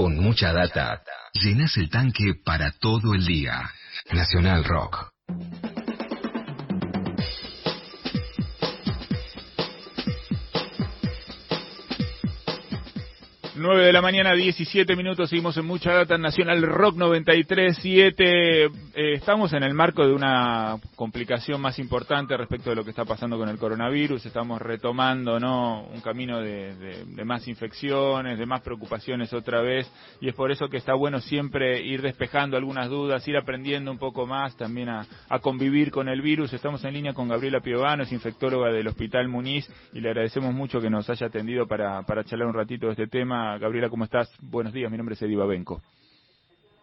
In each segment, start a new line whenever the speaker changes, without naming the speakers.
Con mucha data, llenas el tanque para todo el día. Nacional Rock.
9 de la mañana, 17 minutos, seguimos en Mucha Data Nacional Rock 93.7. Eh, estamos en el marco de una complicación más importante respecto de lo que está pasando con el coronavirus. Estamos retomando ¿no? un camino de, más infecciones, de más preocupaciones otra vez. Y es por eso que está bueno siempre ir despejando algunas dudas, ir aprendiendo un poco más también a, convivir con el virus. Estamos en línea con Gabriela Piovano, es infectóloga del Hospital Muniz, y le agradecemos mucho que nos haya atendido para, para charlar un ratito de este tema. Gabriela, ¿cómo estás? Buenos días, mi nombre es Edi Babenco.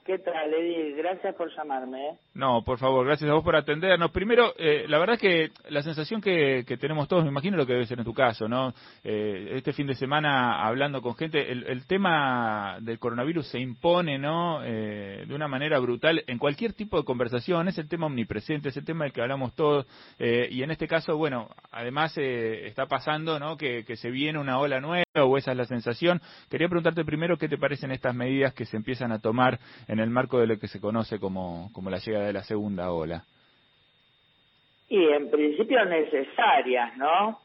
¿Qué tal, Edi? Gracias por llamarme. ¿eh?
No, por favor, gracias a vos por atendernos. Primero, eh, la verdad es que la sensación que, tenemos todos, me imagino lo que debe ser en tu caso, ¿no? Eh, este fin de semana hablando con gente, el, tema del coronavirus se impone, ¿no? de una manera brutal en cualquier tipo de conversación, es el tema omnipresente, es el tema del que hablamos todos, y en este caso, bueno, además está pasando, ¿no? Que, que se viene una ola nueva o esa es la sensación. Quería preguntarte primero qué te parecen estas medidas que se empiezan a tomar en el marco de lo que se conoce como, como la llegada de la segunda ola.
Y en principio necesarias, ¿no?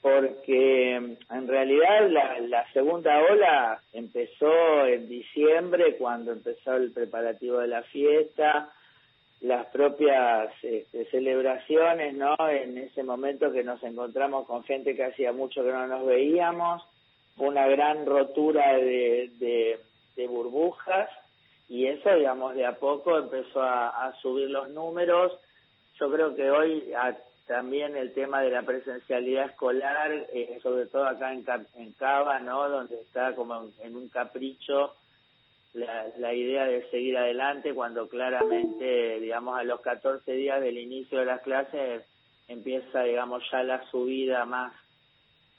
Porque en realidad la, la segunda ola empezó en diciembre cuando empezó el preparativo de la fiesta, las propias este, celebraciones, ¿no? En ese momento que nos encontramos con gente que hacía mucho que no nos veíamos, una gran rotura de, de, burbujas y eso, digamos, de a poco empezó a, subir los números. Yo creo que hoy también el tema de la presencialidad escolar, eh, sobre todo acá en, en Cava, ¿no? Donde está como en, un capricho la, la idea de seguir adelante cuando claramente, digamos, a los 14 días del inicio de las clases empieza, digamos, ya la subida más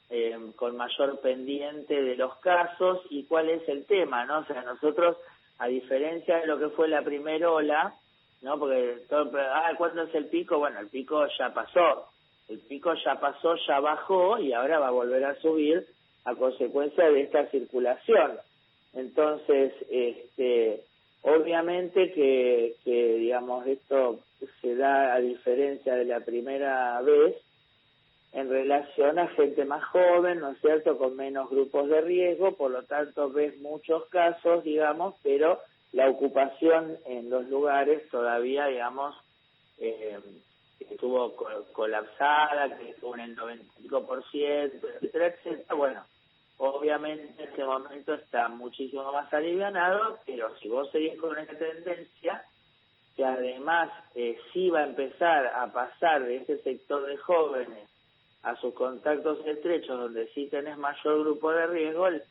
eh, con mayor pendiente de los casos y cuál es el tema, ¿no? O sea, nosotros, a diferencia de lo que fue la primera ola, ¿no? Porque, todo, ah, ¿cuándo es el pico? Bueno, el pico ya pasó, el pico ya pasó, ya bajó y ahora va a volver a subir a consecuencia de esta circulación. Entonces, este, obviamente que, que, digamos, esto se da a diferencia de la primera vez, en relación a gente más joven, ¿no es cierto?, con menos grupos de riesgo, por lo tanto ves muchos casos, digamos, pero la ocupación en los lugares todavía, digamos, eh, estuvo colapsada, que estuvo en el 95%, etcétera, etcétera. Bueno, obviamente en este momento está muchísimo más alivianado, pero si vos seguís con esta tendencia, que además eh, sí va a empezar a pasar de ese sector de jóvenes a sus contactos estrechos donde sí tenés mayor grupo de riesgo, el,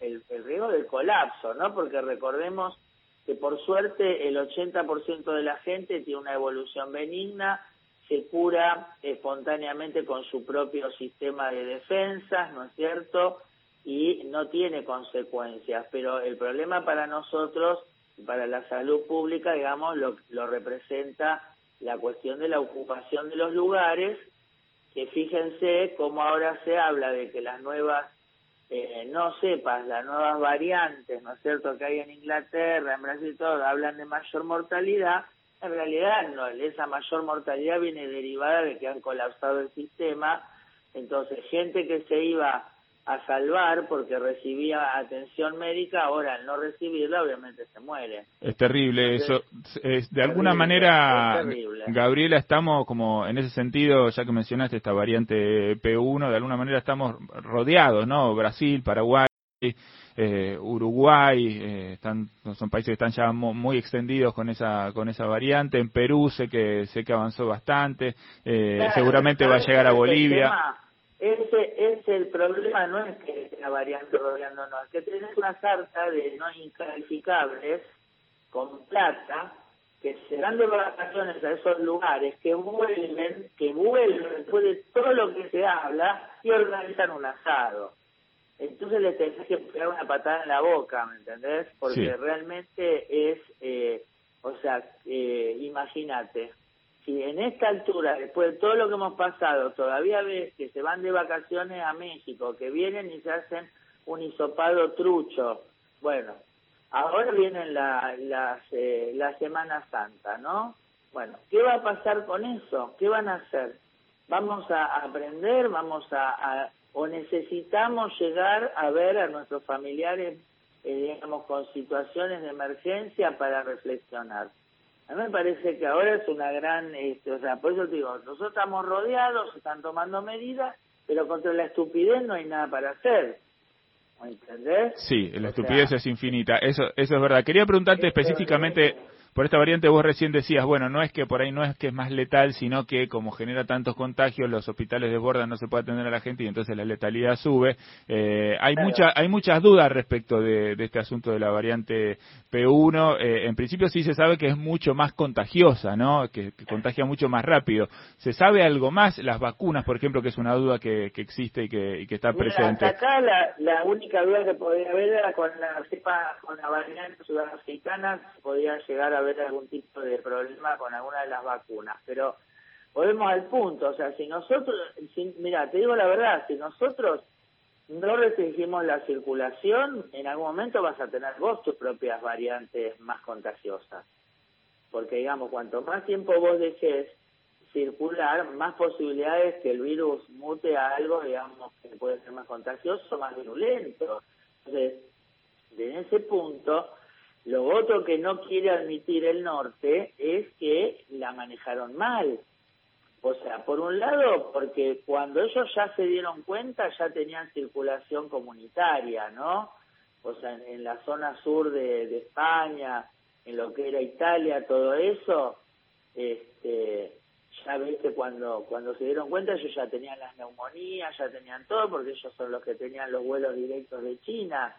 riesgo del colapso, ¿no? Porque recordemos que por suerte el 80% de la gente tiene una evolución benigna, se cura espontáneamente con su propio sistema de defensas, ¿no es cierto? Y no tiene consecuencias, pero el problema para nosotros, para la salud pública, digamos, lo, lo representa la cuestión de la ocupación de los lugares que fíjense cómo ahora se habla de que las nuevas, eh, no sepas, las nuevas variantes, ¿no es cierto?, que hay en Inglaterra, en Brasil, todo, hablan de mayor mortalidad, en realidad no, esa mayor mortalidad viene derivada de que han colapsado el sistema, entonces gente que se iba a salvar porque recibía atención médica, ahora al no recibirla obviamente se muere.
Es terrible eso. Es, de alguna manera, Gabriela, estamos como en ese sentido, ya que mencionaste esta variante P1, de alguna manera estamos rodeados, ¿no? Brasil, Paraguay. Eh, Uruguay, eh, están, son países que están ya muy extendidos con esa con esa variante. En Perú sé que sé que avanzó bastante. Eh, seguramente va a llegar a Bolivia.
Ese es el problema, no es que la variante rodeando, no, es que tenés una sarta de no incalificables con plata que se dan de vacaciones a esos lugares, que vuelven, que vuelven después de todo lo que se habla y organizan un asado. Entonces le tenés que pegar una patada en la boca, ¿me entendés? Porque realmente es, eh, o sea, eh, imagínate, si en esta altura, después de todo lo que hemos pasado, todavía ves que se van de vacaciones a México, que vienen y se hacen un hisopado trucho, bueno, ahora viene la, la, eh, la Semana Santa, ¿no? Bueno, ¿qué va a pasar con eso? ¿Qué van a hacer? ¿Vamos a aprender? ¿Vamos a, o necesitamos llegar a ver a nuestros familiares, eh, digamos, con situaciones de emergencia para reflexionar? A mí me parece que ahora es una gran, este, o sea, por eso te digo, nosotros estamos rodeados, se están tomando medidas, pero contra la estupidez no hay nada para hacer. ¿Me entendés?
Sí, la estupidez es infinita, eso, eso es verdad. Quería preguntarte específicamente por esta variante vos recién decías, bueno, no es que por ahí no es que es más letal, sino que como genera tantos contagios, los hospitales desbordan, no se puede atender a la gente y entonces la letalidad sube. Eh, hay mucha, hay muchas dudas respecto de, este asunto de la variante P1. Eh, en principio sí se sabe que es mucho más contagiosa, ¿no? Que, contagia mucho más rápido. ¿Se sabe algo más? Las vacunas, por ejemplo, que es una duda que, existe y que, está presente.
Hasta acá la, única duda que podría haber era con la cepa, con la variante sudafricana, podía llegar a haber algún tipo de problema con alguna de las vacunas, pero volvemos al punto, o sea, si nosotros, mira, te digo la verdad, si nosotros no restringimos la circulación, en algún momento vas a tener vos tus propias variantes más contagiosas. Porque, digamos, cuanto más tiempo vos dejes circular, más posibilidades que el virus mute a algo, digamos, que puede ser más contagioso, más virulento. Entonces, en ese punto, lo otro que no quiere admitir el norte es que la manejaron mal. O sea, por un lado, porque cuando ellos ya se dieron cuenta, ya tenían circulación comunitaria, ¿no? O sea, en, la zona sur de, España, en lo que era Italia, todo eso, este, ya ves que cuando, cuando se dieron cuenta ellos ya tenían las neumonías, ya tenían todo, porque ellos son los que tenían los vuelos directos de China.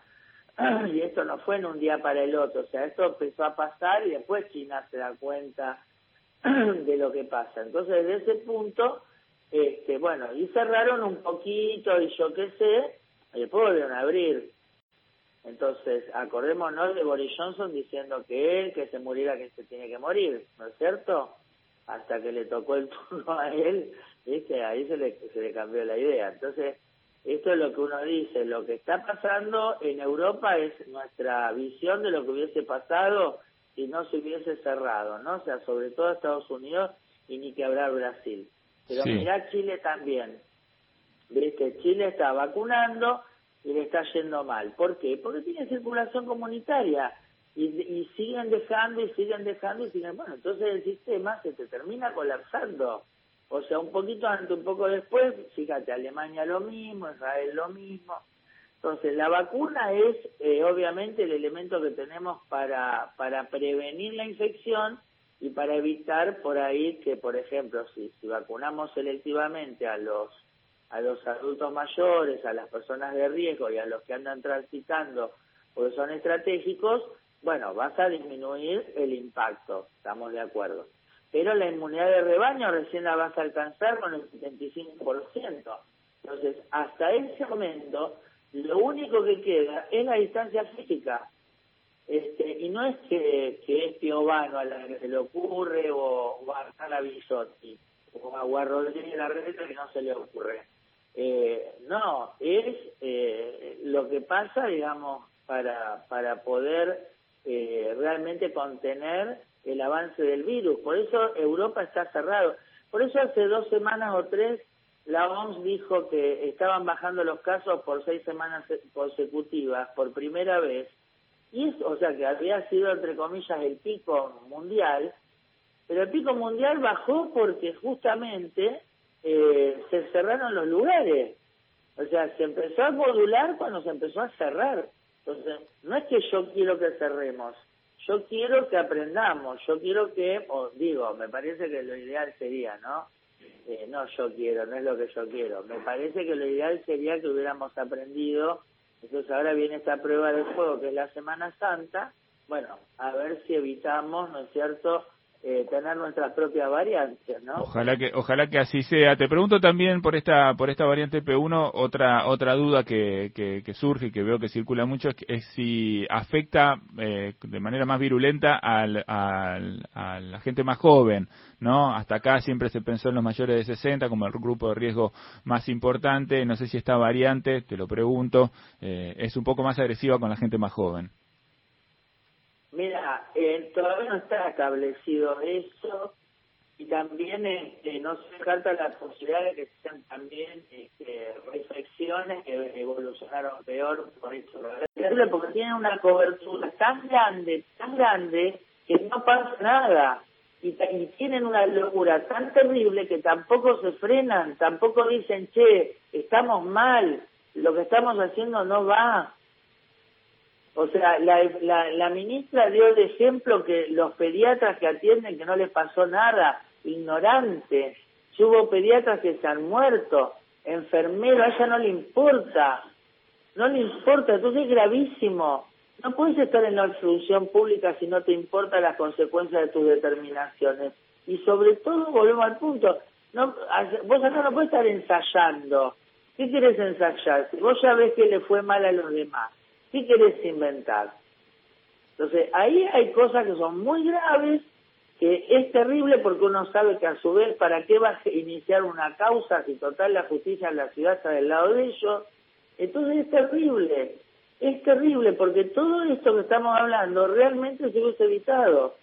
y esto no fue en un día para el otro, o sea, esto empezó a pasar y después China se da cuenta de lo que pasa. Entonces, desde ese punto, este, bueno, y cerraron un poquito y yo qué sé, y después volvieron a abrir. Entonces, acordémonos de Boris Johnson diciendo que él, que se muriera, que se tiene que morir, ¿no es cierto? Hasta que le tocó el turno a él, ¿viste? ahí se le, se le cambió la idea. Entonces, esto es lo que uno dice, lo que está pasando en Europa es nuestra visión de lo que hubiese pasado si no se hubiese cerrado, ¿no? O sea, sobre todo Estados Unidos y ni que hablar Brasil. Pero mirá Chile también. ¿Viste? Chile está vacunando y le está yendo mal. ¿Por qué? Porque tiene circulación comunitaria y, y siguen dejando y siguen dejando y siguen... Bueno, entonces el sistema se te termina colapsando. O sea, un poquito antes, un poco después, fíjate, Alemania lo mismo, Israel lo mismo. Entonces, la vacuna es eh, obviamente el elemento que tenemos para, para prevenir la infección y para evitar por ahí que, por ejemplo, si, si vacunamos selectivamente a los a los adultos mayores, a las personas de riesgo y a los que andan transitando porque son estratégicos, bueno, vas a disminuir el impacto, estamos de acuerdo pero la inmunidad de rebaño recién la vas a alcanzar con el 75%. Entonces, hasta ese momento, lo único que queda es la distancia física. Este, y no es que, que es Piovano a la que se le ocurre o, a la Bisotti o a Rodríguez Larreta que no se le ocurre. Eh, no, es eh, lo que pasa, digamos, para, para poder eh, realmente contener el avance del virus. Por eso Europa está cerrado. Por eso hace dos semanas o tres la OMS dijo que estaban bajando los casos por seis semanas consecutivas, por primera vez. Y es, o sea, que había sido, entre comillas, el pico mundial. Pero el pico mundial bajó porque justamente eh, se cerraron los lugares. O sea, se empezó a modular cuando se empezó a cerrar. Entonces, no es que yo quiero que cerremos, yo quiero que aprendamos, yo quiero que, o digo, me parece que lo ideal sería, ¿no? Eh, no yo quiero, no es lo que yo quiero. Me parece que lo ideal sería que hubiéramos aprendido. Entonces ahora viene esta prueba de fuego que es la Semana Santa. Bueno, a ver si evitamos, ¿no es cierto?, eh, tener nuestras propias variantes, ¿no?
Ojalá que ojalá que así sea. Te pregunto también por esta por esta variante P1 otra otra duda que, que, surge y que veo que circula mucho es, si afecta eh, de manera más virulenta al, al, a la gente más joven, ¿no? Hasta acá siempre se pensó en los mayores de 60 como el grupo de riesgo más importante. No sé si esta variante, te lo pregunto, eh, es un poco más agresiva con la gente más joven.
Mira, eh, todavía no está establecido eso y también este, no se descarta la posibilidad de que sean también este, reflexiones que evolucionaron peor por eso. Porque tienen una cobertura tan grande, tan grande, que no pasa nada. Y, y tienen una locura tan terrible que tampoco se frenan, tampoco dicen, che, estamos mal, lo que estamos haciendo no va. O sea, la, la, la ministra dio el ejemplo que los pediatras que atienden que no les pasó nada, ignorante. Hubo pediatras que se han muerto, enfermeros, a ella no le importa, no le importa, entonces es gravísimo. No puedes estar en la función pública si no te importan las consecuencias de tus determinaciones. Y sobre todo, volvemos al punto, no, vos acá no puedes estar ensayando. ¿Qué querés ensayar? Si vos ya ves que le fue mal a los demás, ¿qué querés inventar? Entonces, ahí hay cosas que son muy graves que es terrible porque uno sabe que a su vez, ¿para qué va a iniciar una causa si total la justicia en la ciudad está del lado de ellos? Entonces es terrible, es terrible porque todo esto que estamos hablando realmente se hubiese evitado.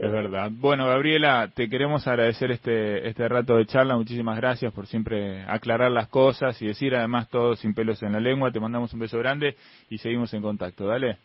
Es verdad. Bueno, Gabriela, te queremos agradecer este, este rato de charla. Muchísimas gracias por siempre aclarar las cosas y decir además todo sin pelos en la lengua. Te mandamos un beso grande y seguimos en contacto. Dale.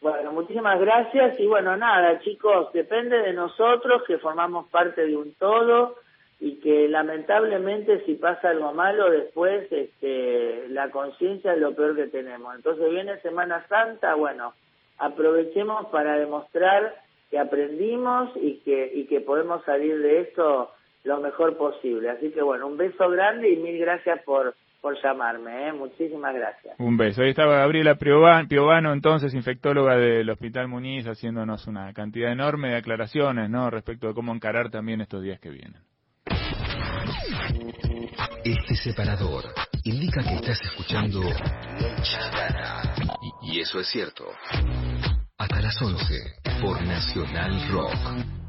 Bueno, muchísimas gracias y bueno, nada, chicos, depende de nosotros que formamos parte de un todo y que lamentablemente si pasa algo malo después este, la conciencia es lo peor que tenemos. Entonces viene Semana Santa, bueno, aprovechemos para demostrar que aprendimos y que, y que podemos salir de esto lo mejor posible. Así que bueno, un beso grande y mil gracias por por llamarme, ¿eh? muchísimas gracias.
Un beso. Ahí estaba Gabriela Piovano, entonces infectóloga del Hospital Muniz, haciéndonos una cantidad enorme de aclaraciones, ¿no? Respecto de cómo encarar también estos días que vienen.
Este separador indica que estás escuchando y, y eso es cierto. Hasta las 11 por Nacional Rock.